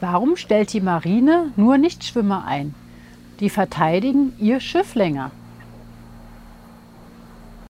Warum stellt die Marine nur Nichtschwimmer ein? Die verteidigen ihr Schiff länger.